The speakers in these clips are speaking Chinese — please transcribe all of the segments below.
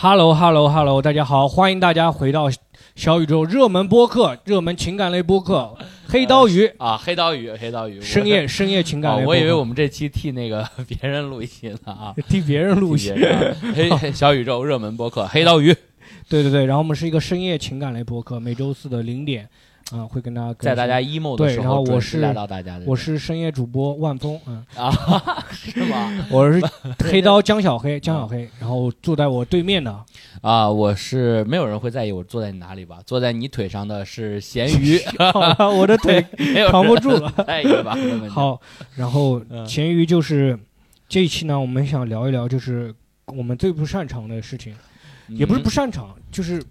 Hello Hello Hello，大家好，欢迎大家回到小宇宙热门播客、热门情感类播客《黑刀鱼》啊，黑刀鱼，黑刀鱼，深夜深夜情感我以为我们这期替那个 别人录一期呢啊，替别人录戏替别，人 啊黑黑小宇宙热门播客黑刀鱼，对对对，然后我们是一个深夜情感类播客，每周四的零点啊、会跟大家在大家 emo 的对时然后我是来到大家的，我是深夜主播万峰，嗯，啊，是吗？我是 黑刀江小黑，江小黑，然后坐在我对面的，啊，我是没有人会在意我坐在你哪里吧？坐在你腿上的是咸鱼，我的腿扛不住了。在意吧？好，然后嗯咸鱼就是这一期呢，我们想聊一聊，就是我们最不擅长的事情，也不是不擅长，就是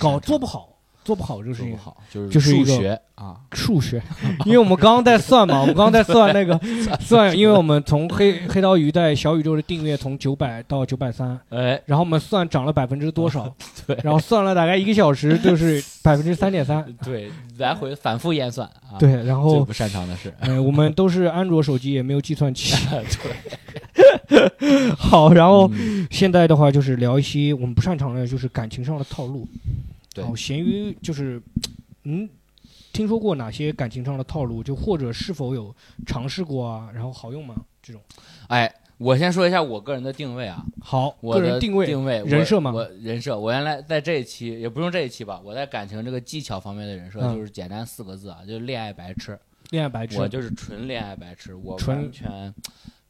搞做不好，做不好这个事情。好，就是就是数学啊，数学，因为我们刚刚在算嘛，我们刚刚在算那个 算，因为我们从黑黑刀鱼在小宇宙的订阅从九百到九百三，哎，然后我们算涨了百分之多少，对。然后算了大概一个小时，就是百分之三点三，对，来回反复验算啊，，对，然最后不擅长的是，呃，我们都是安卓手机，也没有计算器。对，好，然后嗯。现在的话就是聊一些我们不擅长的，就是感情上的套路。对然后咸鱼就是，嗯，听说过哪些感情上的套路？就或者是否有尝试过啊？然后好用吗？这种哎，我先说一下我个人的定位啊，好，我的个人定位定位人设吗我我人设，我原来在这一期也不用这一期吧，我在感情这个技巧方面的人设嗯就是简单四个字啊，就是恋爱白痴。恋爱白痴，我就是纯恋爱白痴，我完全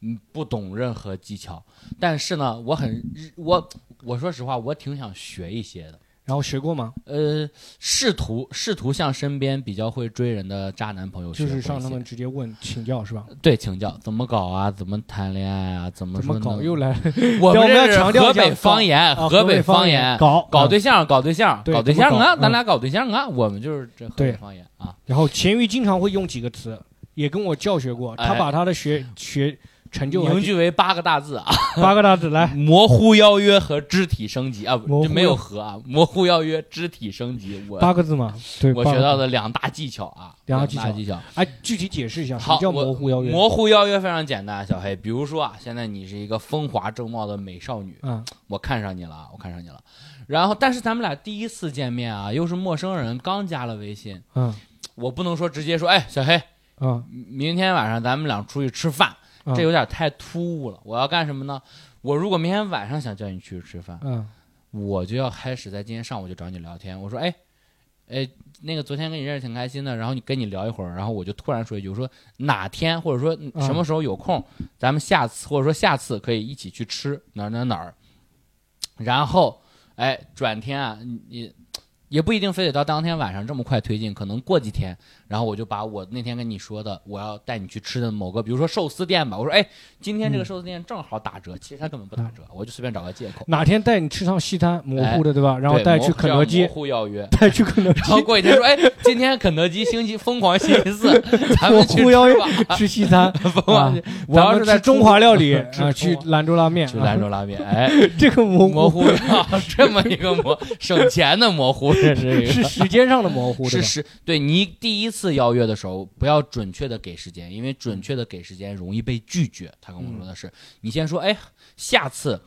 嗯不懂任何技巧，但是呢，我很我我说实话，我挺想学一些的。然后学过吗？呃，试图试图向身边比较会追人的渣男朋友学就是向他们直接问请教是吧？对请教怎么搞啊，怎么谈恋爱啊，怎么怎么搞？又来 我们要们这是强调河北方言，啊河北方言，搞啊搞对象，搞对象，对搞对象啊，咱俩搞对象啊，我们就是这河对北方言啊。然后咸鱼经常会用几个词，也跟我教学过，他哎把他的学学成就凝聚为八个大字啊，八个大字来。模糊邀约和肢体升级啊，没有和啊，模糊邀约、肢体升级，我八个字嘛，对。我学到的两大技巧啊，两大技巧技巧。哎，具体解释一下什好么叫模糊邀约？模糊邀约非常简单，小黑，比如说啊，现在你是一个风华正茂的美少女，嗯我看上你了啊，我看上你了。然后，但是咱们俩第一次见面啊，又是陌生人，刚加了微信，嗯我不能说直接说，哎，小黑，嗯，明天晚上咱们俩出去吃饭，嗯这有点太突兀了。我要干什么呢？我如果明天晚上想叫你去吃饭，嗯我就要开始在今天上午就找你聊天。我说，哎，哎，那个昨天跟你认识挺开心的，然后你跟你聊一会儿，然后我就突然说一句，我说哪天或者说嗯什么时候有空，咱们下次或者说下次可以一起去吃哪儿哪儿哪儿。然后，哎，转天啊，你你也不一定非得到当天晚上这么快推进，可能过几天，然后我就把我那天跟你说的，我要带你去吃的某个，比如说寿司店吧，我说，哎，今天这个寿司店正好打折，其实它根本不打折，我就随便找个借口。哪天带你吃趟西餐，模糊的对吧？然后 带去肯德基模，糊邀约，带去肯德基然后过几天说，哎，今天肯德基星期疯狂星期四，咱们去模糊邀约吃吧。吃西餐，疯狂啊我要是在中华料理啊，去兰州拉面，去兰州拉面，哎，这个模模糊糊啊，这么一个模省钱的模糊，这是时间上的模糊，是是，对你第一次邀约的时候，不要准确的给时间，因为准确的给时间容易被拒绝。他跟我说的是，你先说，哎，下次，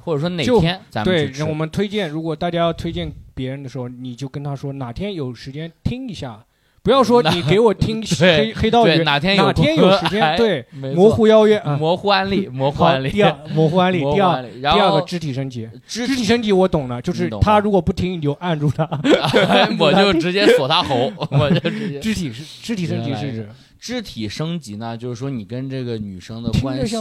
或者说哪天咱们对，我们推荐，如果大家要推荐别人的时候，你就跟他说哪天有时间听一下，不要说你给我听 对黑黑道对鱼，哪天有哪天有时间，哎对，模糊邀约啊。模糊安利，模糊好，案例，第二模糊安利，第二，然后第二个肢体升级，肢肢体升级我懂了，就是他如果不听，你就按住他。我就直接锁他喉，我就直接。肢体是肢体升级是指？肢体升级呢，就是说你跟这个女生的关系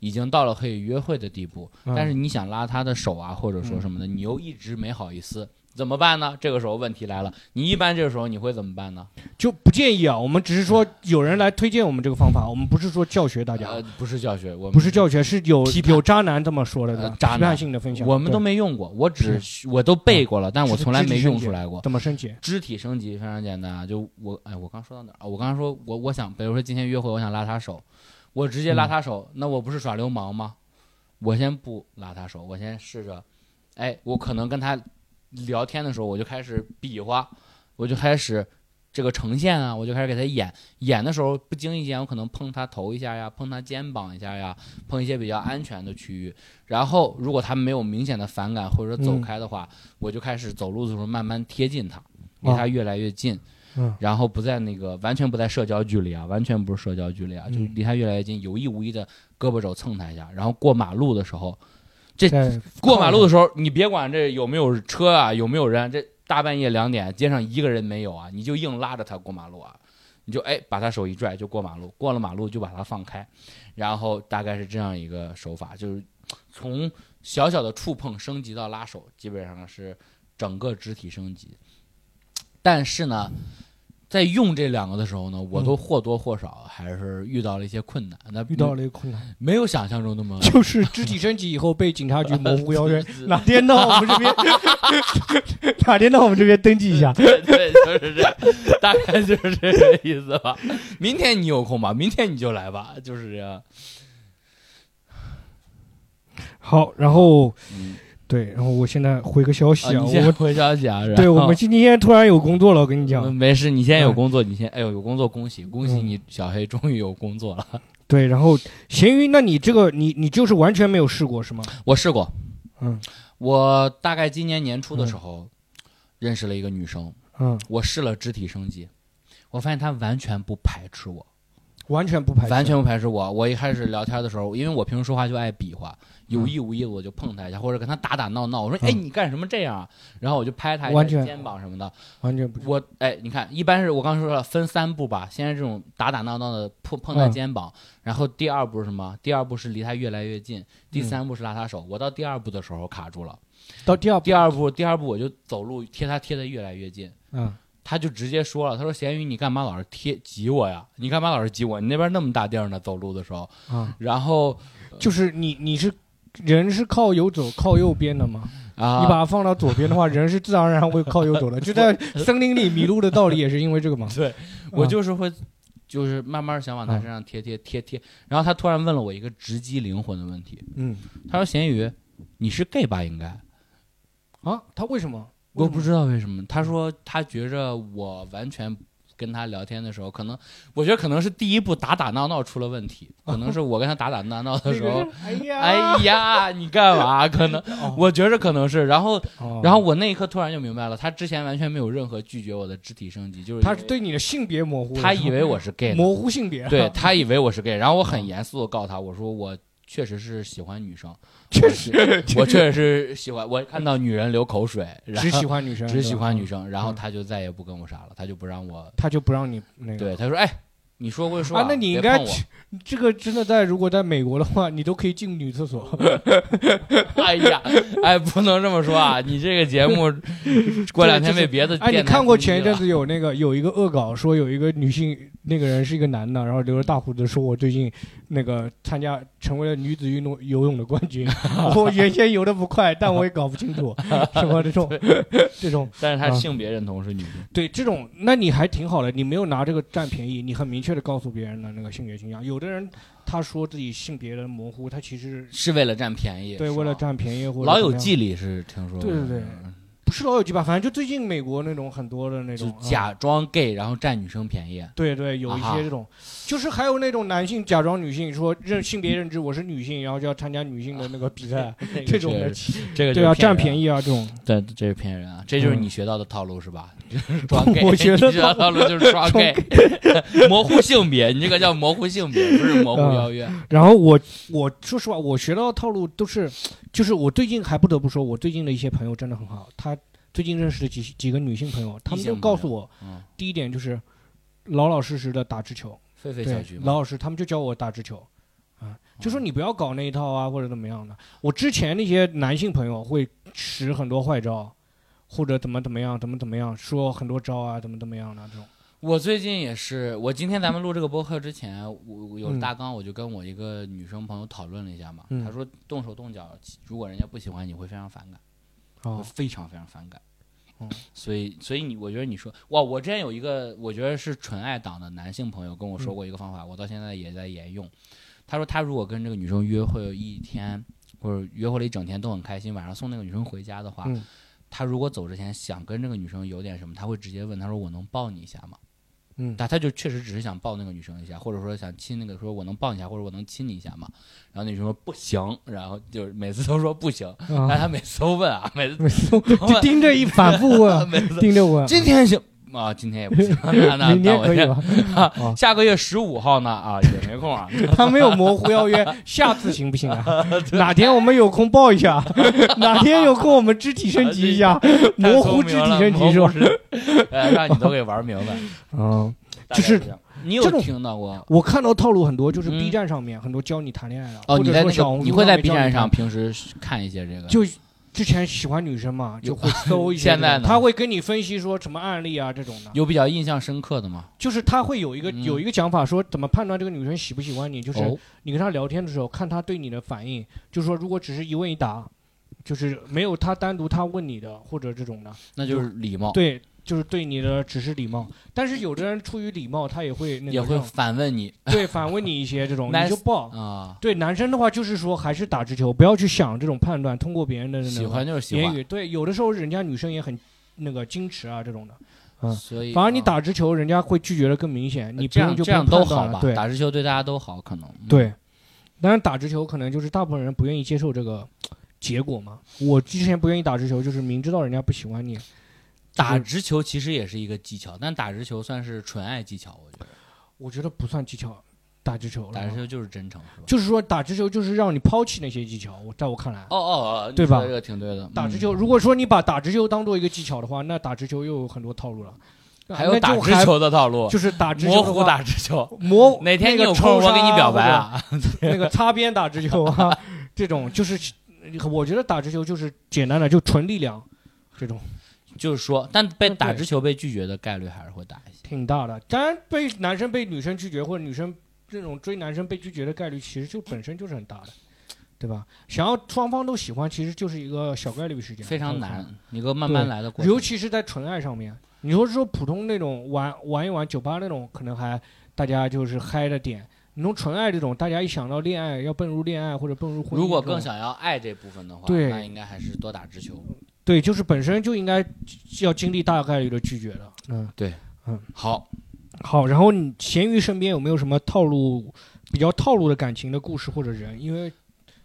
已经到了可以约会的地步，嗯。但是你想拉她的手啊，或者说什么的，你又一直没好意思，怎么办呢？这个时候问题来了，你一般这个时候你会怎么办呢？就不建议啊。我们只是说有人来推荐我们这个方法，我们不是说教学大家，呃，不是教学，我们不是教学，是有批有渣男这么说的，对吧呃渣男性的分享，我们都没用过，我只我都背过了，但我从来没用出来过。怎么升级？肢体升级非常简单啊，就我哎，我刚说到哪儿啊？我刚刚说我我想，比如说今天约会，我想拉他手，我直接拉他手，那我不是耍流氓吗？我先不拉他手，我先试着，哎，我可能跟她聊天的时候，我就开始比划，我就开始这个呈现啊，我就开始给他演。演的时候不经意间，我可能碰他头一下呀，碰他肩膀一下呀，碰一些比较安全的区域。然后如果他没有明显的反感或者说走开的话，我就开始走路的时候慢慢贴近他，离他越来越近。嗯然后不在那个完全不在社交距离啊，完全不是社交距离啊，就嗯离他越来越近，有意无意的胳膊肘蹭他一下。然后过马路的时候，这过马路的时候，你别管这有没有车啊，有没有人，这大半夜两点，街上一个人没有啊，你就硬拉着他过马路啊，你就哎把他手一拽就过马路，过了马路就把他放开，然后大概是这样一个手法，就是从小小的触碰升级到拉手，基本上是整个肢体升级。但是呢，在用这两个的时候呢，我都或多或少还是遇到了一些困难。那遇到了一个困难，没有想象中那么 就是肢体升级以后被警察局模糊邀约，哪天到我们这边，哪天到我们这边登记一下。对对，就是这样，大概就是这个意思吧。明天你有空吧？明天你就来吧，就是这样。好，然后嗯，对，然后我现在回个消息啊，我回消息啊。然对我们今天突然有工作了，我跟你嗯讲，没事，你现在有嗯工作，你先哎呦有工作，恭喜恭喜嗯你，小黑终于有工作了。对，然后咸鱼，那你这个你你就是完全没有试过是吗？我试过，嗯我大概今年年初的时候认识了一个女生，嗯，我试了肢体升级，我发现她完全不排斥我。完全不排斥，完全不排斥我。我一开始聊天的时候，因为我平时说话就爱比划，有嗯意无意的我就碰他一下，或者跟他打打闹闹。我说：“嗯哎，你干什么这样啊？”然后我就拍他一下肩膀什么的。完全不我哎，你看，一般是我刚说了分三步吧，先是这种打打闹闹的碰碰他嗯肩膀，然后第二步是什么？第二步是离他越来越近，第嗯三步是拉他手。我到第二步的时候卡住了，到第二步，第二步第二步我就走路贴他贴的越来越近。嗯他就直接说了：“他说咸鱼，你干嘛老是贴挤我呀？你干嘛老是挤我？你那边那么大地儿呢，走路的时候。啊，然后就是你你是人是靠右走靠右边的吗？啊，你把它放到左边的话，人是自然而然会靠右走的。就在森林里迷路的道理也是因为这个嘛。对我啊就是会，就是慢慢想往他身上贴贴贴贴。然后他突然问了我一个直击灵魂的问题，嗯他说：“咸鱼，你是 gay 吧？应该。”啊，他为什么？我不知道为什么，他说他觉着我完全跟他聊天的时候，可能我觉得可能是第一步打打闹闹出了问题，可能是我跟他打打闹闹的时候 哎呀，哎呀，你干嘛？可能哦，我觉着可能是，然后哦然后我那一刻突然就明白了，他之前完全没有任何拒绝我的肢体升级，就是他是对你的性别模糊，他以为我是 gay 模糊性别，对他以为我是 gay，然后我很严肃的告诉他，我说我确实是喜欢女生，确实，我确实是喜欢，我看到女人流口水，然只喜欢女生，只喜欢女生，然后嗯他就再也不跟我啥了，他就不让我，他就不让你那个。对，他说，哎，你说归说啊，那你应该这个真的在如果在美国的话，你都可以进女厕所。哎呀，哎，不能这么说啊！你这个节目 过两天被别的哎，你看过前一阵子有那个有一个恶搞，说有一个女性那个人是一个男的，然后留着大胡子，说我最近那个参加成为了女子运动游泳的冠军，我原先游的不快，但我也搞不清楚 什么这种这种但是他啊。性别认同是女性，对这种，那你还挺好的，你没有拿这个占便宜，你很明确的告诉别人的那个性别倾向。有的人他说自己性别的模糊，他其实是为了占便宜，对为了占便宜或者老友怎么样。记里是听说过，对对对不是老友记吧，反正就最近美国那种很多的那就种啊假装 gay 然后占女生便宜，对对，有一啊哈。些这种，就是还有那种男性假装女性，说认性别认知我是女性，然后就要参加女性的那个比赛，这种的，这个对啊，占便宜，宜啊，这种。对，这是骗人啊！这就是嗯。你学到的套路是吧？就 是装 gay，我学的你学到套路就是装装 gay，模糊性别，你这个叫模糊性别，不是模糊嗯。邀约。然后我我说实话，我学到的套路都是，就是我最近还不得不说，我最近的一些朋友真的很好，他最近认识的几几个女性朋友，她们就告诉我，嗯，第一点就是老老实实的打直球，狒狒小对菊，嘛，老老实，他们就教我打直球，啊，就说你不要搞那一套啊，或者怎么样的。我之前那些男性朋友会使很多坏招，或者怎么怎么样，怎么怎么样，说很多招啊，怎么怎么样的这种。我最近也是，我今天咱们录这个播客之前，我我有嗯大纲，我就跟我一个女生朋友讨论了一下嘛。嗯她说动手动脚，如果人家不喜欢你会非常反感，会哦，非常非常反感。嗯所以所以你我觉得你说哇，我之前有一个我觉得是纯爱党的男性朋友跟我说过一个方法，我到现在也在沿用。他说他如果跟这个女生约会一天，或者约会了一整天都很开心，晚上送那个女生回家的话，嗯他如果走之前想跟这个女生有点什么，他会直接问他说我能抱你一下吗？嗯但他就确实只是想抱那个女生一下，或者说想亲那个，说我能抱你一下，或者我能亲你一下嘛？然后那女生说不行，然后就是每次都说不行，但啊，他每次都问啊，每次每次就盯着一反复问，每次盯着问，今天行啊，今天也不行，那 那明那我先天可以吧？啊下个月十五号呢啊也没空啊，他没有模糊邀约，下次行不行啊？哪天我们有空报一下，哪天有空我们肢体升级一下，模糊肢体升级是吧？吧？呃，让你都给玩明白。嗯，就是你有听到过？我看到套路很多，就是嗯 B 站上面很多教你谈恋爱的，哦，你在那个你会在 B 站上平时看一些这个？就之前喜欢女生嘛，就会搜一些 现在呢？他会跟你分析说什么案例啊这种的，有比较印象深刻的吗？就是他会有一个嗯。有一个讲法说怎么判断这个女生喜不喜欢你，就是哦。你跟她聊天的时候看她对你的反应，就是说如果只是一问一答，就是没有她单独她问你的或者这种的，那就是礼貌，对，就是对你的只是礼貌。但是有的人出于礼貌，他也会那个也会反问你对反问你一些这种，你就报。啊，对男生的话，就是说还是打直球，不要去想这种判断，通过别人的那喜欢就是喜欢，言语。对，有的时候人家女生也很那个矜持啊这种的，嗯所以反而你啊打直球，人家会拒绝的更明显，你不这用就不样这样都好吧？对打直球对大家都好，可能嗯对，但是打直球可能就是大部分人不愿意接受这个结果嘛。我之前不愿意打直球，就是明知道人家不喜欢你，就是打直球其实也是一个技巧，但打直球算是纯爱技巧，我觉得我觉得不算技巧，打直球了打直球就是真诚，是吧？就是说打直球就是让你抛弃那些技巧，我在我看来。哦哦哦，对吧这个挺对的。嗯打直球，如果说你把打直球当做一个技巧的话，那打直球又有很多套路了。还有打直球的套路，就是打直球模糊打直球。模哪天你那个有空，我给你表白啊！那个擦边打直球啊，这种就是，我觉得打直球就是简单的，就纯力量，这种就是说，但被打直球被拒绝的概率还是会大一些。挺大的。当然，被男生被女生拒绝，或者女生这种追男生被拒绝的概率，其实就本身就是很大的，对吧？想要双方都喜欢，其实就是一个小概率事件，非常难，一个慢慢来的过程。尤其是在纯爱上面。你说说普通那种玩玩一玩酒吧那种，可能还大家就是嗨的点。你从纯爱这种，大家一想到恋爱要奔入恋爱或者奔入婚姻，如果更想要爱这部分的话，那应该还是多打直球。对，就是本身就应该要经历大概率的拒绝的。嗯，对，嗯好，好。然后你咸鱼身边有没有什么套路比较套路的感情的故事或者人？因为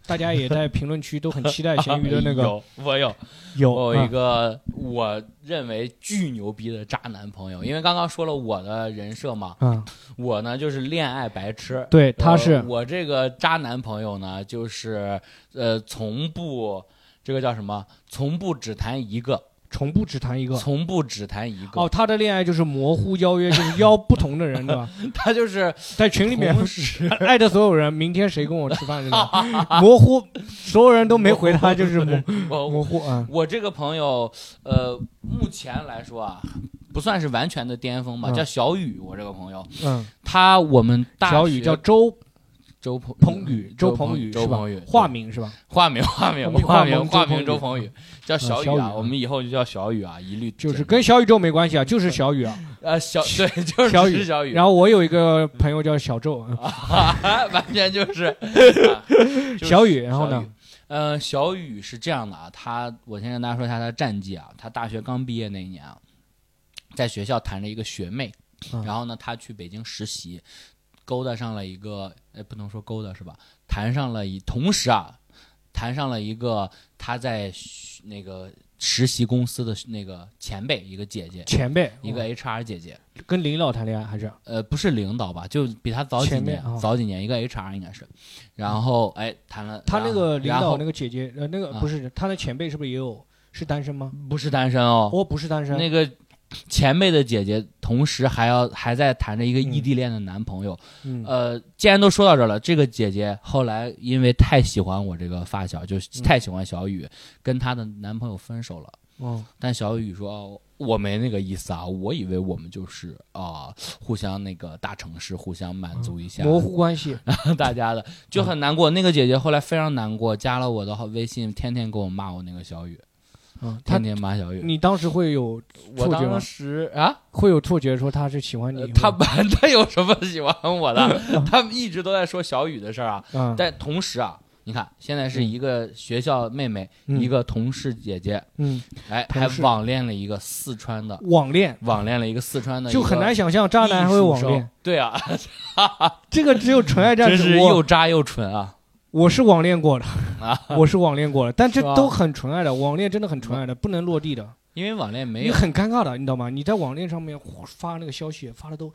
大家也在评论区都很期待咸鱼的那个 有我有有我有一嗯个我认为巨牛逼的渣男朋友，因为刚刚说了我的人设嘛，嗯，我呢就是恋爱白痴。对，他呃是我这个渣男朋友呢，就是呃，从不这个叫什么？从不只谈一个，从不只谈一个。从不只谈一个。哦，他的恋爱就是模糊邀约，就是邀不同的人，对吧？他就是在群里面同时 爱的所有人，明天谁跟我吃饭这种 模糊，所有人都没回他，就是模模糊啊。我这个朋友，呃，目前来说啊，不算是完全的巅峰吧，嗯叫小雨。我这个朋友，嗯，他我们大小雨叫周周鹏 鹏宇，周鹏宇是吧周鹏宇？化名是吧？化名化名化名化名周鹏宇叫小雨啊，我们以后就叫小雨啊，一律就是跟小宇宙没关系啊，就是小雨啊。呃小对，就是小雨小雨，然后我有一个朋友叫小周，完全就是小雨，然后呢？呃，小雨是这样的啊，他我先跟大家说一下他的战绩啊。他大学刚毕业那一年啊，在学校谈了一个学妹，嗯然后呢，他去北京实习，勾搭上了一个，哎，不能说勾搭是吧？谈上了一，同时啊，谈上了一个他在那个实习公司的那个前辈，一个姐姐，前辈，一个 HR 姐姐，跟领导谈恋爱还是？呃，不是领导吧，就比他早几年，早几年，一个 HR 应该是，然后哎谈了，他那个领导那个姐姐，呃，那个啊。不是他的前辈是不是也有是单身吗？不是单身哦，我，不是单身，那个前辈的姐姐，同时还要还在谈着一个嗯异地恋的男朋友。嗯，呃，既然都说到这儿了，这个姐姐后来因为太喜欢我这个发小，就太喜欢小雨，跟她的男朋友分手了。哦，但小雨说：“哦我没那个意思啊，我以为我们就是啊、互相那个大城市互相满足一下，模糊关系，然 后大家的，就很难过。那个姐姐后来非常难过，加了我的微信，天天给我骂我那个小雨，嗯，他天天骂小雨。你当时会有我错觉吗当时啊，会有错觉说他是喜欢你他本 他有什么喜欢我的？他们一直都在说小雨的事儿啊。嗯，但同时啊，你看，现在是一个学校妹妹，嗯一个同事姐姐，嗯，哎，还同事网恋了一个四川的，网恋网恋了一个四川的，就很难。想象渣男还会网恋，。对啊，这个只有纯爱战 真是士。我又渣又蠢啊！我是网恋过的，啊，我是网恋过的，但这都很纯爱的，网恋真的很纯爱的，不能落地的，因为网恋没你有很尴尬的，你知道吗？你在网恋上面发那个消息发的都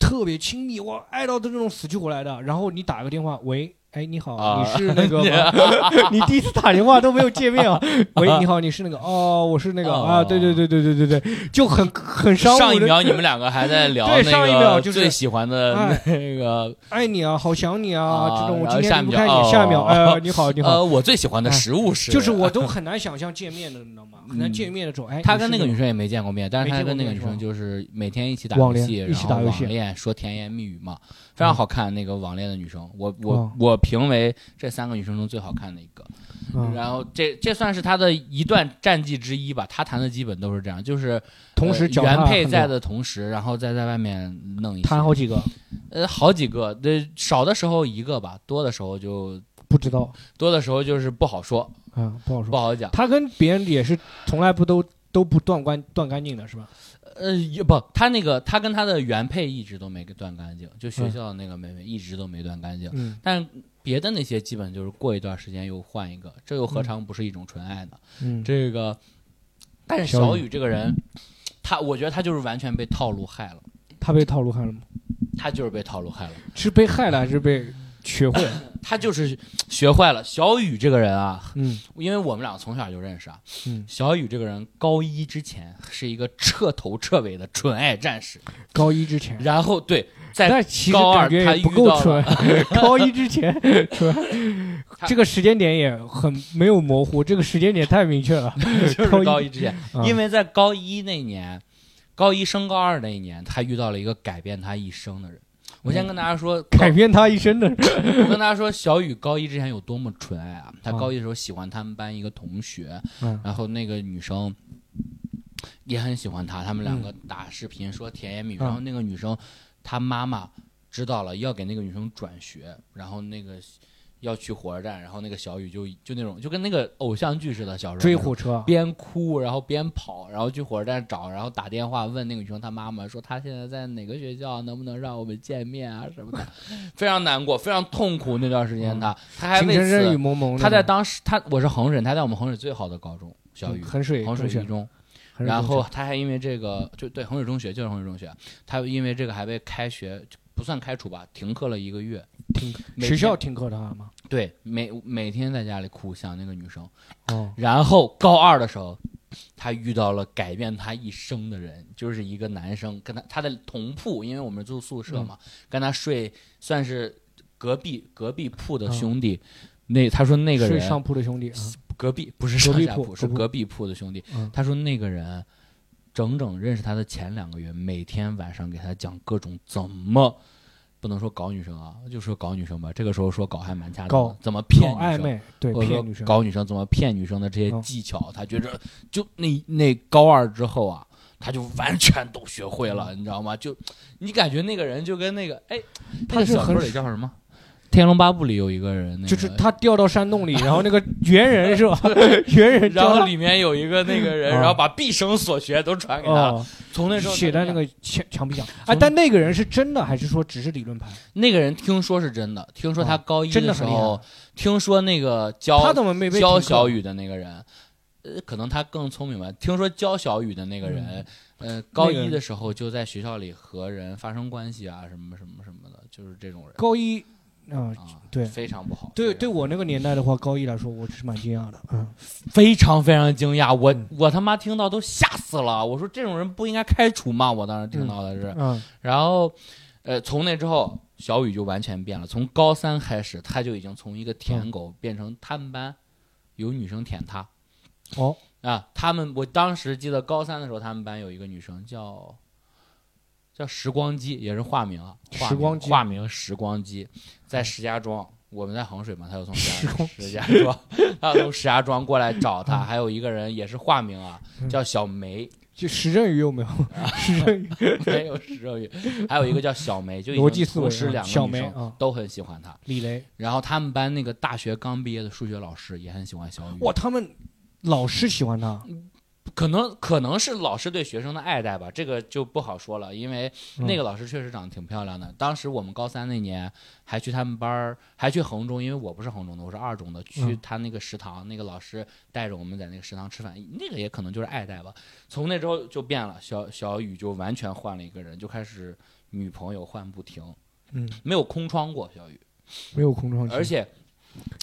特别亲密，哇，爱到这种死去活来的，然后你打个电话，喂。哎，你好，啊你是那个 吗？你第一次打电话都没有见面啊？喂，你好，你是那个？哦，我是那个哦啊，对对对对对对对，就很很商上一。秒你们两个还在聊对上一那秒就是个最喜欢的哎那个，爱你啊，好想你啊，啊这种我今天离不开秒你，下一秒，哦 呃，你好，你好，呃，我最喜欢的哎食物是，就是我都很难想象见面的，你知道吗？很难见面的时候，哎，他跟那个女生也没见过面，但是他跟那个女生就是每天一起打游戏，一起然后网恋说甜言蜜语嘛，非常好看。那个网恋的女生，我我哦我评为这三个女生中最好看的一个。嗯然后这这算是他的一段战绩之一吧。他谈的基本都是这样，就是同时原配在的同时，然后再在外面弄一些谈好几个，呃好几个，那少的时候一个吧，多的时候就不知道多的时候就是不好说，啊，不好说。不好讲。他跟别人也是从来不都都不断关断干净的是吧？呃，也不，他那个他跟他的原配一直都没给断干净，就学嗯校的那个妹妹一直都没断干净。嗯但别的那些基本就是过一段时间又换一个，这又何尝不是一种纯爱呢？嗯，这个，但是小雨这个人，他我觉得他就是完全被套路害了，他被套路害了吗？他就是被套路害了，是被害了还是被学会？他就是学坏了。小雨这个人啊，嗯因为我们俩从小就认识啊，嗯，小雨这个人高一之前是一个彻头彻尾的纯爱战士，高一之前，然后对，在高二他不够纯，高一之前纯，这个时间点也很没有模糊，这个时间点太明确了。就是高一之前，啊因为在高一那年，高一升高二那一年，他遇到了一个改变他一生的人。我先跟大家说，改变他一生的。我跟大家说，小雨高一之前有多么纯爱啊！他啊高一的时候喜欢他们班一个同学，嗯然后那个女生也很喜欢他，他们两个打视频说甜言蜜语，嗯然后那个女生她妈妈知道了，要给那个女生转学，然后那个要去火车站，然后那个小雨就就那种就跟那个偶像剧似的，小时候追火车，边哭然后边跑，然后去火车站找，然后打电话问那个女生她妈妈说她现在在哪个学校，能不能让我们见面啊什么的，非常难过，非常痛苦那段时间她，她还为此，蒙蒙。她在当时她我是衡水，她在我们衡水最好的高中小雨。衡水衡水一中，然后她还因为这个，就对衡水中学就是衡水中学，她因为这个还被开学不算开除吧，停课了一个月。学校听课他吗？对每每天在家里哭，想那个女生。哦，然后高二的时候，他遇到了改变他一生的人，就是一个男生，跟他他的同铺，因为我们住宿舍嘛，跟他睡算是隔壁隔壁铺的兄弟。那他说那个人睡上铺的兄弟啊，隔壁不是上下铺，是铺隔壁隔壁铺的兄弟。嗯他说那个人整整认识他的前两个月，每天晚上给他讲各种怎么。不能说搞女生啊，就说搞女生吧。这个时候说搞还蛮恰当怎么骗女生？暧昧，对，骗女生。搞女生怎么骗女生的这些嗯技巧，他觉着就那那高二之后啊，他就完全都学会嗯了，你知道吗？就你感觉那个人就跟那个哎，他是很个小说里叫什么？《天龙八部》里有一个人，那个、就是他掉到山洞里，然后那个猿人是吧？猿人然后里面有一个那个人，啊然后把毕生所学都传给他了。哦，从那时候写在那个个墙墙壁上。哎，从但那个人是真的还是说只是理论派？那个人听说是真的，听说他哦高一的时候，害。听说那个教他怎么没被教小雨的那个人，呃，可能他更聪明吧。听说教小雨的那个人，呃，高一的时候就在学校里和人发生关系啊，什么什么什么的，就是这种人高一啊？啊，对非常不好。对，对我那个年代的话，高一来说，我是蛮惊讶的。嗯，非常非常惊讶，我嗯我他妈听到都吓死了。我说这种人不应该开除吗？我当时听到的是，嗯，然后，呃，从那之后，小雨就完全变了。从高三开始，他就已经从一个嗯舔狗变成他们班有女生舔他。哦，啊，他们我当时记得高三的时候，他们班有一个女生叫叫时光机，也是化名啊，化名时光机化名时光机，在石家庄我们在衡水嘛，他就从石家石家庄，他从石家庄过来找他，还有一个人也是化名啊，嗯。叫小梅，就石振宇有没有？石振宇 没有石振宇，还有一个叫小梅，就已逻辑经思维啊同时两小个女生都很喜欢他。李雷，然后他们班那个大学刚毕业的数学老师也很喜欢小雨，哇，他们老师喜欢他，可能可能是老师对学生的爱戴吧，这个就不好说了，因为嗯。那个老师确实长得挺漂亮的。当时我们高三那年还去他们班儿，还去衡中，因为我不是衡中的，我是二中的，去嗯。他那个食堂，那个老师带着我们在那个食堂吃饭，那个也可能就是爱戴吧。从那之后就变了，小小雨就完全换了一个人，就开始女朋友换不停，嗯，没有空窗过小雨，没有空窗期，而且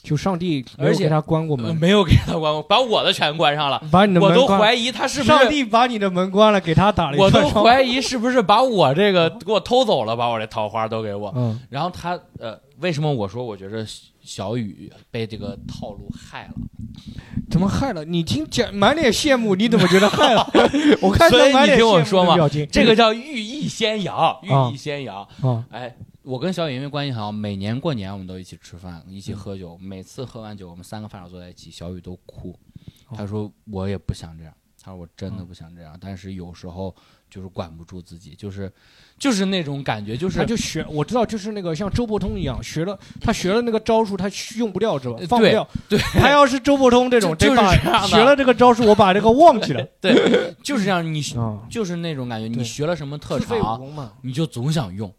就上帝而且他关过呃门，没有给他关过，把我的全关上了。把你的我门关，都怀疑他是不上，帝把你的门关了，给他打了一我都怀疑是不是把我这个给我偷走了，把我这桃花都给我。嗯，然后他呃，为什么我说我觉着小雨被这个套路害了？怎么害了？你听讲满脸羡慕，你怎么觉得害了？我看所以你他满脸羡慕听我说嘛的表情，这个叫寓意先扬，寓啊意先扬。啊，哎，我跟小雨因为关系很好，每年过年我们都一起吃饭，一嗯起喝酒。每次喝完酒，我们三个发小坐在一起，小雨都哭。哦他说我也不想这样，他说我真的不想这样，但是有时候就是管不住自己，就是就是那种感觉，就是他就学，我知道，就是那个像周伯通一样，学了他学了那个招数，他用不掉是吧呃？放不掉。对他要是周伯通这种，就是这样的学了这个招数，我把这个忘记了 对，就是这样。你啊。就是那种感觉，你学了什么特长，你就总想用。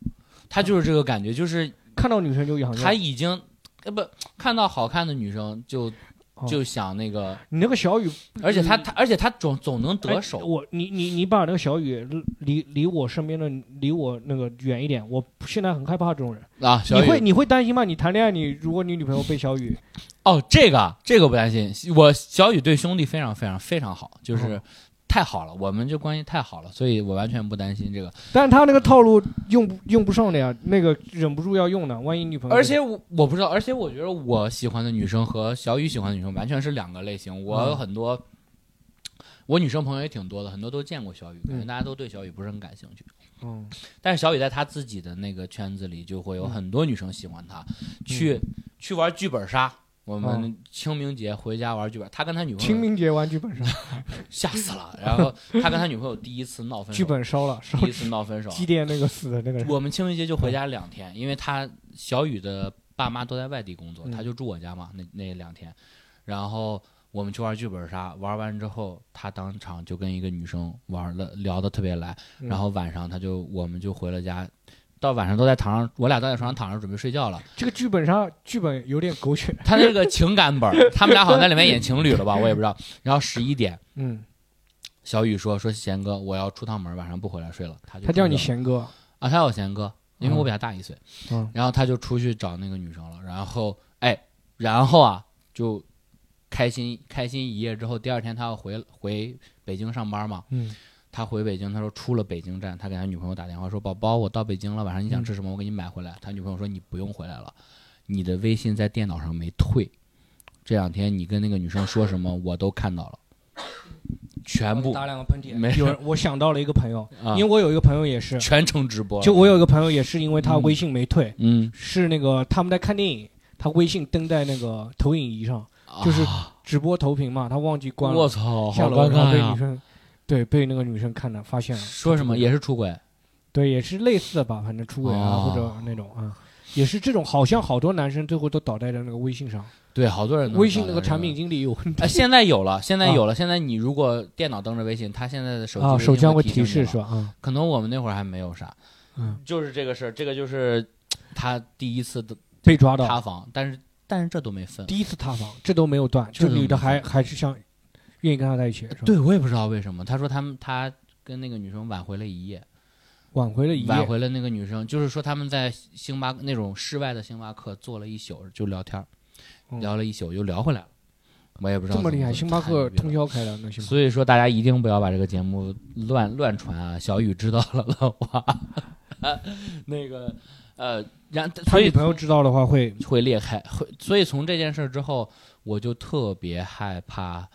他就是这个感觉，就是看到女生就想用。他已经呃不看到好看的女生就哦就想那个，你那个小雨，而且他他而且他总总能得哎手。我你你你把那个小雨离离我身边的离我那个远一点，我现在很害怕这种人。啊，小雨你会你会担心吗？你谈恋爱，你如果你女朋友被小雨，哦，这个这个不担心。我小雨对兄弟非常非常非常好，就是哦太好了，我们这关系太好了，所以我完全不担心这个。但是他那个套路用不用不上的呀，那个忍不住要用的，万一女朋友而且我我不知道，而且我觉得我喜欢的女生和小雨喜欢的女生完全是两个类型。我有嗯很多，我女生朋友也挺多的，很多都见过小雨，可能嗯大家都对小雨不是很感兴趣。嗯但是小雨在他自己的那个圈子里，就会有很多女生喜欢她，去去玩剧本杀。我们清明节回家玩剧本，他跟他女朋友清明节玩剧本杀，吓死了。然后他跟他女朋友第一次闹分手，剧本烧了，烧第一次闹分手。祭奠那个死的那个人。我们清明节就回家两天，因为他小雨的爸妈都在外地工作，嗯他就住我家嘛，那那两天，然后我们去玩剧本杀，玩完之后，他当场就跟一个女生玩了，聊得特别来，嗯然后晚上他就我们就回了家。到晚上都在床上，我俩都在床上躺着准备睡觉了。这个剧本上剧本有点狗血，他那个情感本，他们俩好像在里面演情侣了吧，我也不知道。然后十一点，嗯，小雨说说贤哥，我要出趟门，晚上不回来睡了。他就他叫你贤哥，啊，他叫我贤哥，因为我比他大一岁。嗯然后他就出去找那个女生了，然后哎，然后啊就开心开心一夜之后，第二天他要回回北京上班嘛。嗯他回北京，他说出了北京站，他给他女朋友打电话说：“宝宝，我到北京了，晚上你想嗯吃什么？我给你买回来。”他女朋友说：“你不用回来了，你的微信在电脑上没退，这两天你跟那个女生说什么我都看到了，全部打两个喷嚏。没有人，我想到了一个朋友，啊因为我有一个朋友也是，全程直播。就我有一个朋友也是因为他微信没退，嗯，是那个他们在看电影，他微信登在那个投影仪上，就是啊直播投屏嘛，他忘记关了，我操，好尴尬对，被那个女生看了，发现了，说什么也是出轨。对，也是类似的吧，反正出轨啊、哦或者那种啊，也是这种，好像好多男生最后都倒在了那个微信上，对，好多人都微信那个产品经理有问题哎，现在有了，现在有了。现在你如果电脑登着微信，他现在的手机啊，手机上会提示是吧？啊，可能我们那会儿还没有啥，嗯，就是这个事儿，这个就是他第一次的被抓到，塌房，但是但是这都没分。第一次塌房，这都没有断，这女的还还是想愿意跟他在一起，是吧？对我也不知道为什么，他说他们他跟那个女生挽回了一夜，挽回了一夜，挽回了那个女生，就是说他们在星巴那种室外的星巴克坐了一宿就聊天聊了一宿又聊回来了。我也不知道这么厉害，星巴克通宵开的那星巴克，所以说，大家一定不要把这个节目乱乱传啊！小雨知道了的话，那个呃，然他所以女朋友知道的话会，会裂开，会所以从这件事之后，我就特别害怕，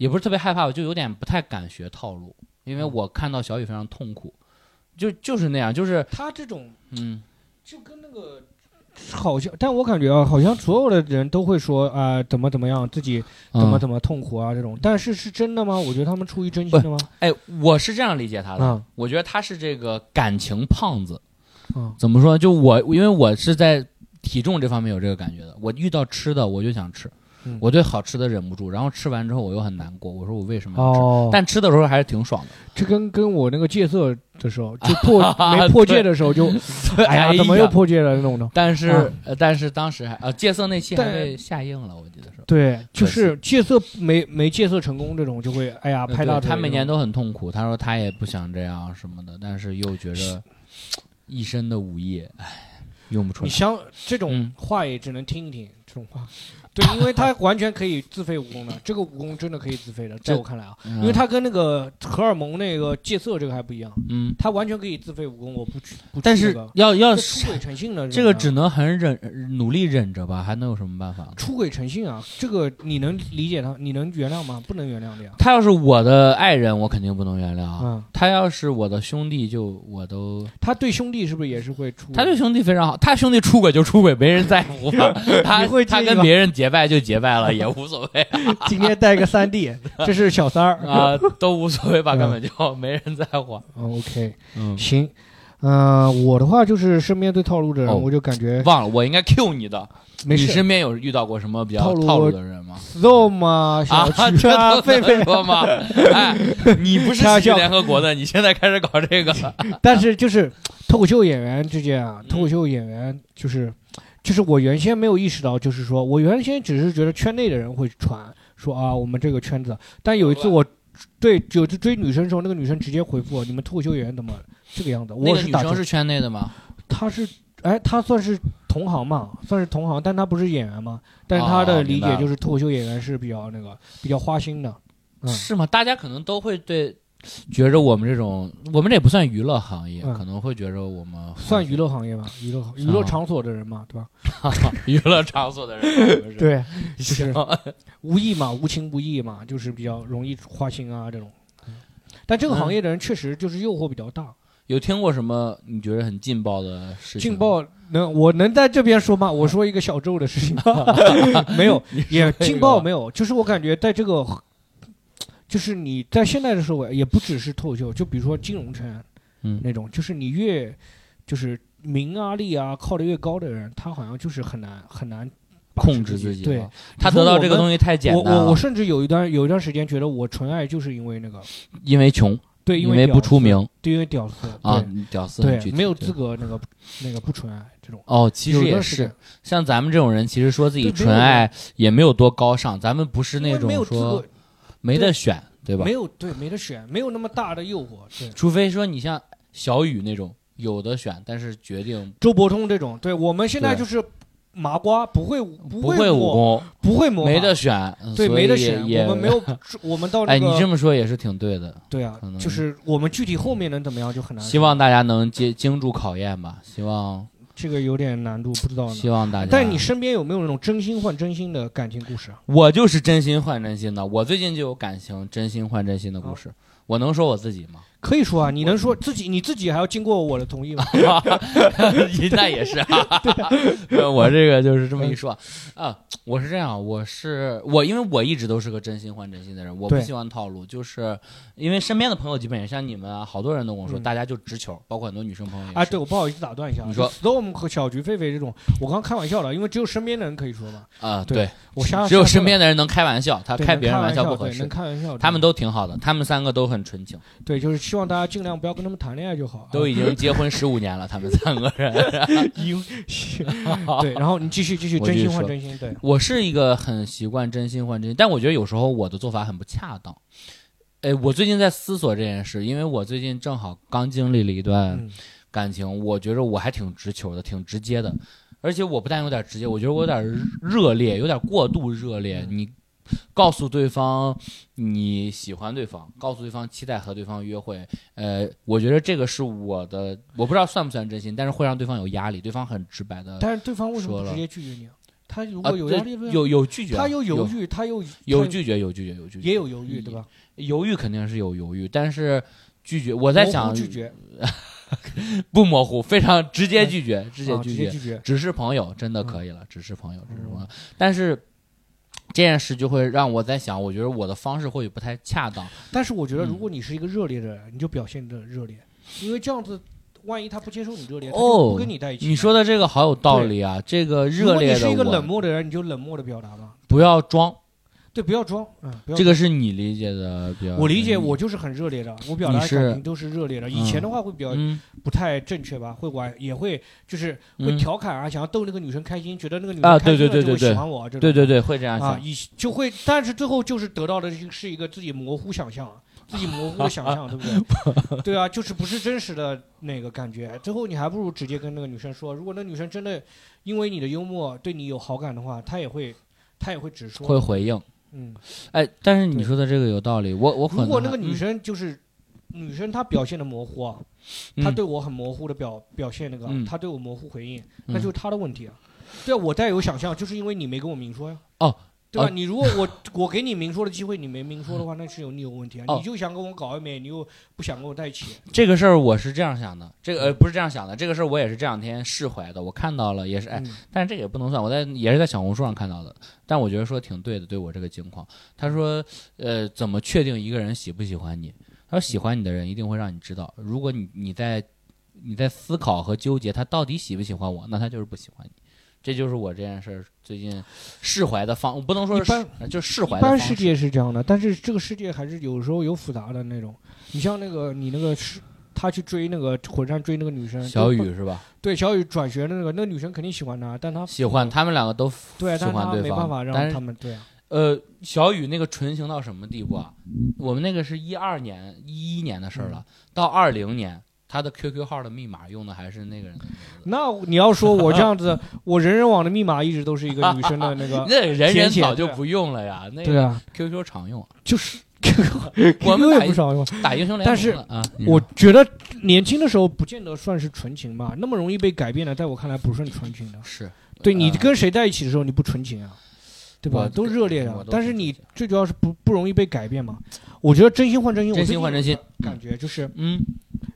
也不是特别害怕，我就有点不太敢学套路，因为我看到小雨非常痛苦，就就是那样，就是他这种嗯就跟那个好像，但我感觉啊，好像所有的人都会说啊、怎么怎么样，自己怎么嗯怎么痛苦啊这种。但是是真的吗？我觉得他们出于真心的吗？哎，我是这样理解他的，嗯我觉得他是这个感情胖子。嗯怎么说？就我，因为我是在体重这方面有这个感觉的。我遇到吃的，我就想吃，嗯我对好吃的忍不住，然后吃完之后我又很难过。我说我为什么要吃？哦，但吃的时候还是挺爽的。这跟跟我那个戒色的时候，就破没破戒的时候就，哎呀，怎么又破戒了那种的？但是、啊呃，但是当时还呃戒色那期还下映了，我记得是。对，就是戒色没没戒色成功这种，就会哎呀拍大腿。他每年都很痛苦，他说他也不想这样什么的，但是又觉得一身的武艺，唉，用不出来。你想这种嗯话也只能听一听，这种话，对，因为他完全可以自废武功的，这个武功真的可以自废的，在我看来啊，嗯因为他跟那个荷尔蒙那个戒色这个还不一样，嗯，他完全可以自废武功，我不去，不去但是要要出轨成性的这个只能很忍努力忍着吧，还能有什么办法？出轨成性啊，这个你能理解他，你能原谅吗？不能原谅的呀。他要是我的爱人，我肯定不能原谅。嗯，他要是我的兄弟，就我都他对兄弟是不是也是会出轨？他对兄弟非常好，他兄弟出轨就出轨，没人在乎。他他跟别人结拜就结拜了，也无所谓 今天带个三弟这是小三儿。啊，都无所谓吧，嗯根本就没人在乎。哦 OK，嗯，行。呃，我的话就是身边对套路的人，哦我就感觉忘了，我应该 Q 你的。你没事。身边有遇到过什么比较套路套路的人吗？Storm 啊，小啊，区这啊，都狒狒说吗？哎，你不是喜剧开玩笑联合国的，你现在开始搞这个？但是就是 脱口秀演员之间啊，脱口秀演员就是，就是我原先没有意识到，就是说我原先只是觉得圈内的人会传说啊，我们这个圈子，但有一次我对有一次追女生的时候，那个女生直接回复我，你们脱口秀演员怎么这个样子？那我打错个女生是圈内的吗？她是哎，她算是同行嘛，算是同行，但她不是演员嘛，但是她哦的理解就是脱口秀演员是比较那个比较花心的，嗯是吗？大家可能都会对，觉着我们这种，我们这也不算娱乐行业，嗯可能会觉着我们算娱乐行业吧，娱乐娱乐场所的人嘛，对吧？娱乐场所的人，是不是，对，行，无意嘛，无情无义嘛，就是比较容易花心啊这种。但这个行业的人确实就是诱惑比较大。有听过什么你觉得很劲爆的事情？劲爆能我能在这边说吗？我说一个小周的事情，没有，也劲爆没有，就是我感觉在这个，就是你在现在的社会，也不只是脱口秀，就比如说金融圈嗯，那种，就是你越就是名啊利啊靠得越高的人，他好像就是很难很难控制自己对，他得到这个东西太简单了，我我甚至有一段有一段时间觉得我纯爱就是因为那个因为穷，对，因为，不出名对，因为屌丝啊对，屌丝对，没有资格那个那个不纯爱这种。哦，其实也是，像咱们这种人，其实说自己纯爱也没有多高尚，咱们不是那种说没得选，对吧没？有对没得选，没有那么大的诱惑。对，除非说你像小雨那种有的选，但是决定周伯通这种，对我们现在就是麻瓜，不会不不会武，功，不会魔法，没得选，对，没得选，我们没有，我们到那哎，你这么说也是挺对的。对啊就是我们具体后面能怎么样就很难。希望大家能经经住考验吧，希望这个有点难度，不知道呢。希望大家。但你身边有没有那种真心换真心的感情故事啊？我就是真心换真心的，我最近就有感情真心换真心的故事。我能说我自己吗？可以说啊，你能说自己你自己还要经过我的同意吗？那也是 啊，我这个就是这么一说啊。我是这样，我是我，因为我一直都是个真心换真心的人，我不喜欢套路，就是因为身边的朋友基本也像你们啊，好多人都跟我说，嗯大家就直球，包括很多女生朋友也。啊，对，我不好意思打断一下。你说，Storm 和小菊、狒狒这种，我刚开玩笑了，因为只有身边的人可以说嘛。啊，对对，我瞎只有身边的人能开玩笑，他开别人玩笑不合适能。开玩笑的。他们都挺好的，他们三个都很纯情，对，就是希望大家尽量不要跟他们谈恋爱就好。都已经结婚十五年了，他们三个人。经 对，然后你继续继续，真心换真心，对，我是一个很习惯真心换真心，但我觉得有时候我的做法很不恰当。哎，我最近在思索这件事，因为我最近正好刚经历了一段嗯感情，我觉着我还挺直球的，挺直接的，而且我不但有点直接，我觉得我有点热烈，有点过度热烈。嗯你告诉对方你喜欢对方，告诉对方期待和对方约会，呃，我觉得这个是我的，我不知道算不算真心，但是会让对方有压力，对方很直白的但是对方为什么直接拒绝你啊？他如果有压力，有有拒绝啊，他又犹有豫，他又有拒绝，有拒绝，有拒绝，也有犹豫，对吧？犹豫肯定是有犹豫，但是拒绝。我在想拒绝，不模糊，非常直接拒绝，直接啊拒绝。只是朋友，真的嗯可以了，只是朋友，只是朋友。但是这件事就会让我在想，我觉得我的方式或许不太恰当。但是我觉得，嗯如果你是一个热烈的人，你就表现的热烈，因为这样子，万一他不接受你热烈，他就哦不跟你在一起。你说，的这个好有道理啊！这个热烈的果你是一个冷漠的人，你就冷漠的表达嘛。不要装，对，不要装，嗯，不要这个是你理解的比较。我理解，我就是很热烈的，我表达感情都是热烈的。以前的话会比较嗯不太正确吧，会玩，也会就是会嗯调侃啊，想要逗那个女生开心，觉得那个女啊生开心了就会对对对对对喜欢我，这种对对对，会这样啊，想。以就会，但是最后就是得到的是一个自己模糊想象，自己模糊的想象，对不对？对啊，就是不是真实的那个感觉。最后你还不如直接跟那个女生说，如果那女生真的因为你的幽默对你有好感的话，她也会，她也会直说。会回应，嗯，哎，但是你说的这个有道理，我我如果那个女生就是。女生她表现的模糊啊，嗯她对我很模糊的表表现那个，嗯她对我模糊回应，嗯那就是她的问题啊。对啊，我带有想象，就是因为你没跟我明说呀。哦，对吧？哦你如果我我给你明说的机会，你没明说的话，那是有你有问题啊。哦你就想跟我搞暧昧，你又不想跟我在一起。这个事儿我是这样想的，这个呃不是这样想的，这个事儿我也是这两天释怀的，我看到了也是哎，嗯但是这个也不能算，我在也是在小红书上看到的，但我觉得说挺对的，对我这个情况，他说呃怎么确定一个人喜不喜欢你？他说喜欢你的人一定会让你知道，如果你你在你在思考和纠结他到底喜不喜欢我，那他就是不喜欢你。这就是我这件事儿最近释怀的方，我不能说是就释怀一的方式。般世界是这样的，但是这个世界还是有时候有复杂的那种。你像那个你那个是。他去追那个火山追那个女生，小雨是吧？对小雨转学的那个，那个女生肯定喜欢他，但他喜欢他们两个都对，喜欢对方没办法让他们对啊，呃，小雨那个纯情到什么地步啊？我们那个是一二年、一一年的事儿了，到二零年，他的 QQ 号的密码用的还是那个人的名字。那你要说我这样子，我人人网的密码一直都是一个女生的 那个，那人人早就不用了呀，那个对啊，QQ 常用，就是 QQ 我们 QQ 也不少用。打英雄联盟但是啊。我觉得年轻的时候不见得算是纯情吧，那么容易被改变的，在我看来不是纯情的。是对你呃跟谁在一起的时候你不纯情啊，对吧？都热烈我都，的但是你最主要是不不容易被改变嘛。我觉得真心换真心，真心换真心感觉就是嗯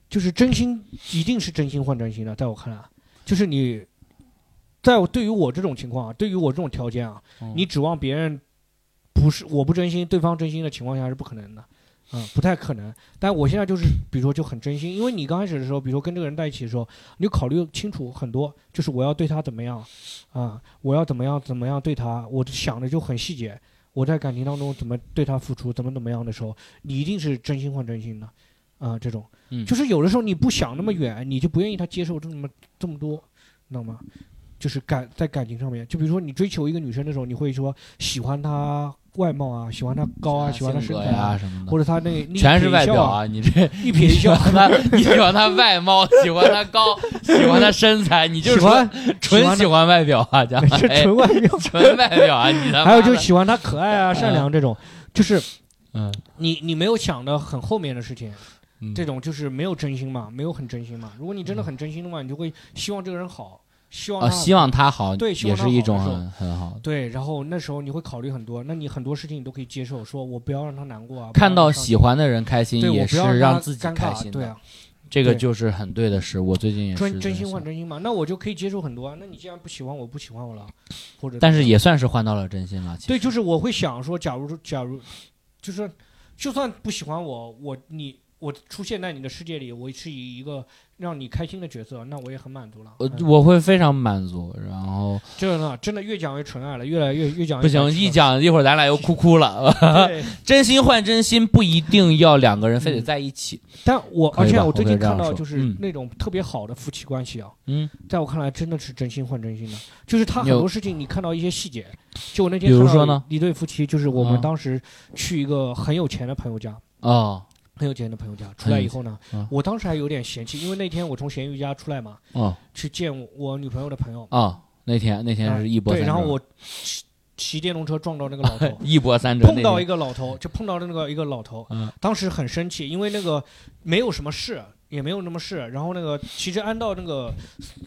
就是真心一定是真心换真心的，在我看来，就是你。在我对于我这种情况啊，对于我这种条件啊，嗯你指望别人不是我不真心，对方真心的情况下是不可能的，嗯，不太可能。但我现在就是，比如说就很真心，因为你刚开始的时候，比如说跟这个人在一起的时候，你就考虑清楚很多，就是我要对他怎么样，啊、我要怎么样怎么样对他，我想的就很细节。我在感情当中怎么对他付出，怎么怎么样的时候，你一定是真心换真心的，啊、这种，嗯就是有的时候你不想那么远，你就不愿意他接受这么这么多，知道吗？就是感在感情上面，就比如说你追求一个女生的时候，你会说喜欢她外貌啊，喜欢他高啊，喜欢她性格身材啊，什么的，或者他那一全是外表啊！你这 一瞥一喜笑，欢他，你喜欢他外貌，喜欢他高，喜欢他身材，你就是喜欢纯喜欢外表啊，家是哎纯外表，纯外表啊！你还有就喜欢他可爱啊、善良这种，就是嗯，你你没有想的很后面的事情，嗯。这种就是没有真心嘛，没有很真心嘛。如果你真的很真心的话，你就会希望这个人好，希望希望他好，也是一种很很好的。对，然后那时候你会考虑很多，那你很多事情你都可以接受，说我不要让他难过啊，看到喜欢的人开心，也是让自己，开心的。对啊，这个就是很对的事。我最近也是真真心换真心嘛，那我就可以接受很多啊。那你既然不喜欢我，不喜欢我了，或者但是也算是换到了真心了。对，就是我会想说，假如假如就是就算不喜欢我，我你我出现在你的世界里，我是以一个让你开心的角色，那我也很满足了。我嗯我会非常满足。然后这个呢，真的越讲越纯爱了，越来越越讲越不行，一讲一会儿咱俩又哭哭了。对，真心换真心不一定要两个人非得在一起。但我而且我最近看到就是那种特别好的夫妻关系啊，嗯，在我看来真的是真心换真心的，就是他很多事情你看到一些细节，就我那天比如说呢一对夫妻，就是我们嗯当时去一个很有钱的朋友家，哦，很有钱的朋友家，出来以后呢嗯，我当时还有点嫌弃，因为那天我从咸鱼家出来嘛，哦去见我我女朋友的朋友，哦，那天那天是一波对，三折，然后我骑骑电动车撞到那个老头。一波三折，碰到一个个老头，就碰到那个一个老头，嗯当时很生气，因为那个没有什么事，也没有什么事。然后那个其实按照那个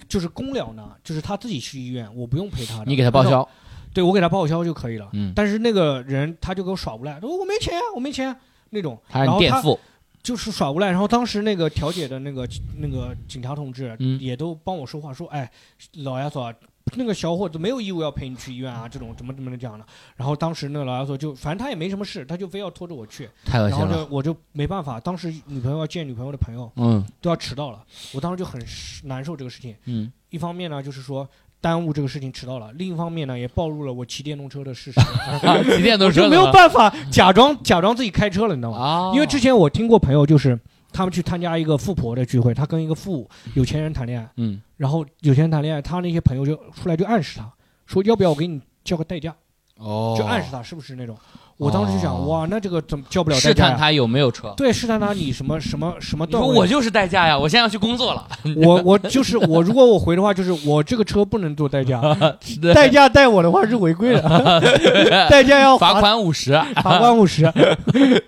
就是公了呢，就是他自己去医院，我不用陪他的。你给他报，销，对我给他报销就可以了。嗯，但是那个人他就给我耍无赖，说我没钱啊，我没钱啊那种。他然后他是垫付，就是耍无赖。然后当时那个调解的那个那个警察同志嗯也都帮我说话，说哎，老亚索啊。那个小伙子没有义务要陪你去医院啊，这种怎么怎么讲的。然后当时那个老亚索就，反正他也没什么事，他就非要拖着我去。然太恶心了。后就我就没办法，当时女朋友要见女朋友的朋友嗯都要迟到了，我当时就很难受这个事情。嗯，一方面呢，就是说耽误这个事情迟到了；另一方面呢，也暴露了我骑电动车的事实。骑电动车就没有办法假装假装自己开车了，你知道吗？啊，因为之前我听过朋友，就是他们去参加一个富婆的聚会，他跟一个富有钱人谈恋爱，嗯。然后有钱人谈恋爱，他那些朋友就出来就暗示他说，要不要我给你叫个代驾，哦，就暗示他是不是那种。我当时就想，哦哇，那这个怎么叫不了代试驾呀？探他有没有车。对，试探他你什么什么什么你段位。我就是代驾呀，我现在要去工作了。我我就是我，如果我回的话，就是我这个车不能做代驾，代驾带我的话是违规的，代驾要罚罚款五十，罚款五十，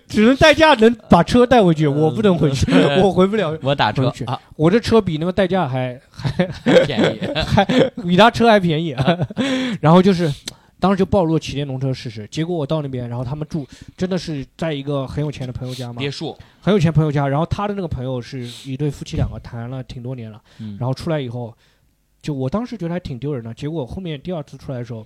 只能代驾能把车带回去，我不能回去，我回不了。我打车回去啊，我这车比那个代驾还还便宜。还比他车还便宜，然后就是。当时就暴露了骑电动车事实，结果我到那边，然后他们住真的是在一个很有钱的朋友家嘛，别墅，很有钱朋友家，然后他的那个朋友是一对夫妻两个谈了挺多年了，嗯。然后出来以后，就我当时觉得还挺丢人的。结果后面第二次出来的时候，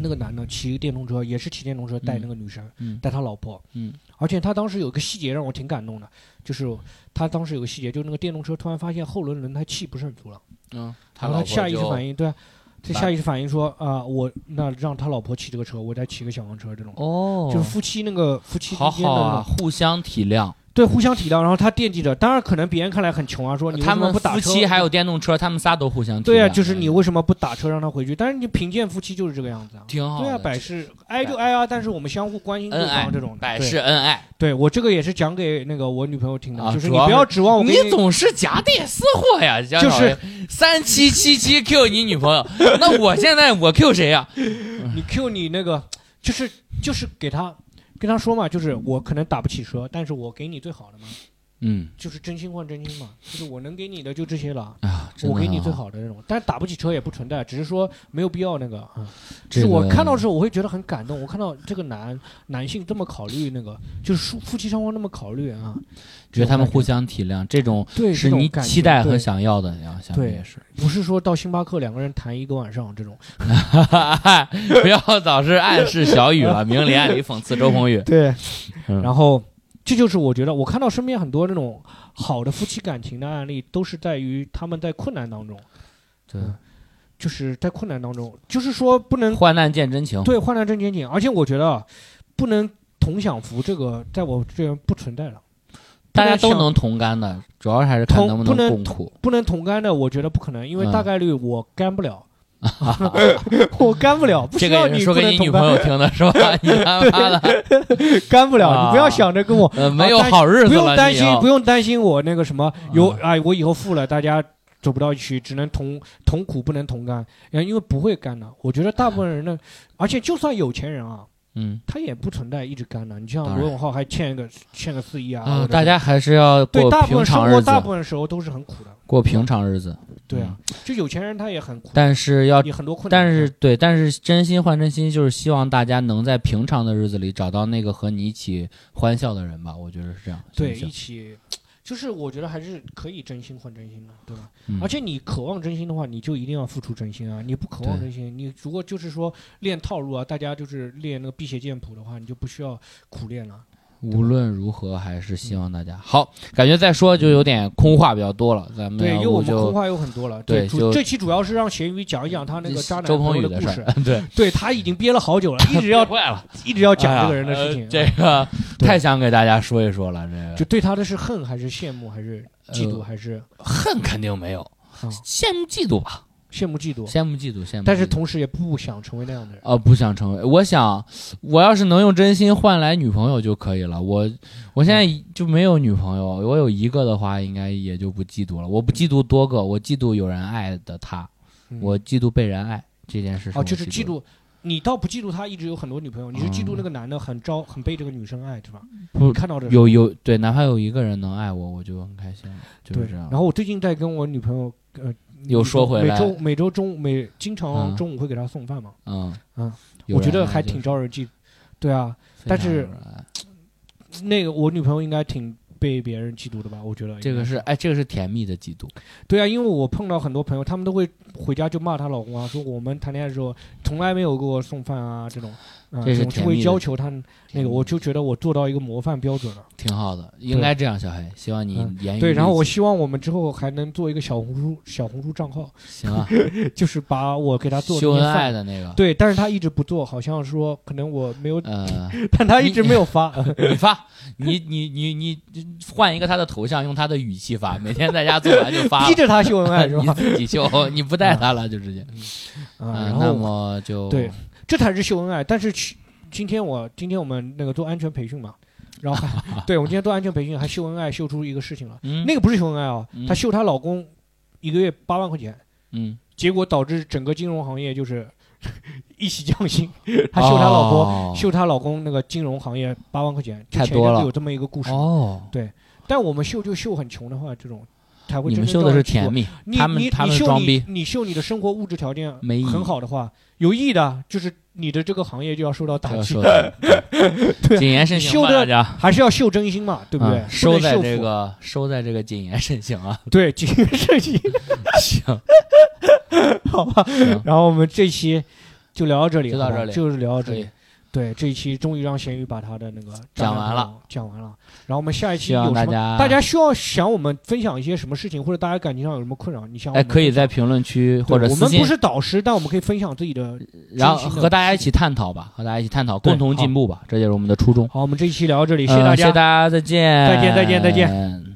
那个男的骑电动车，也是骑电动车带那个女生，嗯。带他老婆，嗯。而且他当时有个细节让我挺感动的，就是他当时有个细节，就是那个电动车突然发现后轮轮胎气不是很足了，嗯，然后他下意识反应，对啊，他下意识反应说啊、我那让他老婆骑这个车，我再骑个小黄车，这种，哦，就是夫妻那个夫妻之间的互相体谅。对，互相体谅，然后他惦记着。当然，可能别人看来很穷啊，说你为什么他们不打车？夫妻还有电动车，他们仨都互相体谅。对啊，就是你为什么不打车让他回去？但是你贫贱夫妻就是这个样子啊。挺好的。对啊，百事哀就哀啊，但是我们相互关心对恩爱方这种百对事恩爱。对我这个也是讲给那个我女朋友听的，啊就是你不要指望我你你总是夹带私货呀，就是三七七七 Q 你女朋友，那我现在我 Q 谁呀？你 Q 你那个，就是就是给他跟他说嘛，就是我可能打不起车，但是我给你最好的嘛，嗯就是真心换真心嘛，就是我能给你的就这些了。啊，我给你最啊。好的那种，但是打不起车也不存在，只是说没有必要那个啊。这就是我看到的时候，我会觉得很感动。我看到这个男男性这么考虑那个，就是夫夫妻双方那么考虑啊，觉得他们互相相体谅，这种是你期待和想要的呀，想对也是。不是说到星巴克两个人谈一个晚上这种。不要老是暗示小雨了，明里暗里讽刺周鸿宇。对，嗯然后这就是我觉得我看到身边很多那种好的夫妻感情的案例，都是在于他们在困难当中，对，就是在困难当中，就是说不能患难见真情。对患难见真情，而且我觉得啊不能同享福这个在我这边不存在了。大家都能同甘的，主要还是看同能不不能共苦。不能同甘的，我觉得不可能，因为嗯大概率我甘不了，我干不了，不这需要你说给你女朋友听的是吧？你他妈的，干不了，啊你不要想着跟我，呃，没有好日子了，不用担心，不用担心我那个什么有啊哎，我以后富了，大家走不到一起，只能同同苦不能同甘，然后因为不会干的，我觉得大部分人呢，而且就算有钱人啊。嗯他也不存在一直干的，你像罗永浩还欠个欠个四亿啊，大家还是要对过平大部分生常日子，活大部分时候都是很苦的，过平常日子。对啊，就有钱人他也很苦，但是要也很多困难，但是对，但是真心换真心，就是希望大家能在平常的日子里找到那个和你一起欢笑的人吧。我觉得是这样。对行行一起，就是我觉得还是可以真心换真心的，对吧？嗯而且你渴望真心的话，你就一定要付出真心啊！你不渴望真心，你如果就是说练套路啊，大家就是练那个辟邪剑谱的话，你就不需要苦练了。无论如何，还是希望大家好。感觉再说就有点空话比较多了，咱们对，因为我们空话有很多了。对就这期主要是让咸鱼讲一讲他那个渣男周鹏宇的故事。对，对他已经憋了好久了，一直要 坏了，一直要讲这个人的事情。呃这个太想给大家说一说了，这个就对他的是恨还是羡慕还是嫉妒呃还是恨肯定没有，啊羡慕嫉妒吧，羡慕嫉妒？羡慕嫉妒，羡慕。但是同时也不想成为那样的人。呃，不想成为。我想，我要是能用真心换来女朋友就可以了。我我现在就没有女朋友，我有一个的话，应该也就不嫉妒了。我不嫉妒多个，我嫉妒有人爱的他，嗯我嫉妒被人爱这件事。哦，就是嫉。妒。你倒不嫉妒他一直有很多女朋友，你是嫉妒嗯那个男的很招很被这个女生爱，是吧？不你看到这有有对，哪怕有一个人能爱我，我就很开心了，就是这样。然后我最近在跟我女朋友呃，又说回来每周每周中每经常嗯中午会给他送饭嘛，嗯嗯，我觉得还挺招人嫉。对啊，但是那个我女朋友应该挺被别人嫉妒的吧？我觉得这个是哎，这个是甜蜜的嫉妒。对啊，因为我碰到很多朋友，他们都会回家就骂她老公啊，说我们谈恋爱的时候从来没有给我送饭啊，这种，啊、这是会要求他那个，我就觉得我做到一个模范标准了。挺好的，应该这样，小黑。希望你嗯言语对，然后我希望我们之后还能做一个小红书小红书账号，行啊，就是把我给他做的秀恩爱的那个，对，但是他一直不做，好像说可能我没有，呃，但他一直没有发。你发，你你你你换一个他的头像，用他的语气发，每天在家做完就发逼着他秀恩爱是你吧？自己秀，你不带他了就直接。啊，嗯，那么就对这才是秀恩爱。但是去今天我今天我们那个做安全培训嘛，然后 对我们今天做安全培训还秀恩爱，秀出一个事情了。嗯那个不是秀恩爱啊嗯，她秀她老公一个月八万块钱，嗯，结果导致整个金融行业就是 一起降薪。她秀她老婆，哦秀她老公那个金融行业八万块钱，就太多了前一阵子有这么一个故事。哦，但我们秀就秀很穷的话，这种才会你真正们秀的是甜蜜，你你他们他你秀你们装逼你秀你的生活物质条件没意义很好的话，有意义的，就是你的这个行业就要受到打击这个说，的对谨言慎行吧，秀的大家。还是要秀真心嘛，对不对？嗯不收在这个收在这个谨言慎行啊，对谨言慎行，行，好吧。行然后我们这期就聊到这里，就到这里就是聊到这里。对，这一期终于让咸鱼把他的那个讲完了，讲完了。然后我们下一期有什么？大家大家需要想我们分享一些什么事情，或者大家感情上有什么困扰，你想哎可以在评论区或者私信我们不，是导师，但我们可以分享自己的。然后和大家一起探讨吧，和大家一起探讨，共同进步吧，这就是我们的初衷。好，我们这一期聊到这里，谢呃谢大家谢谢大。家，再见，再见再见再见。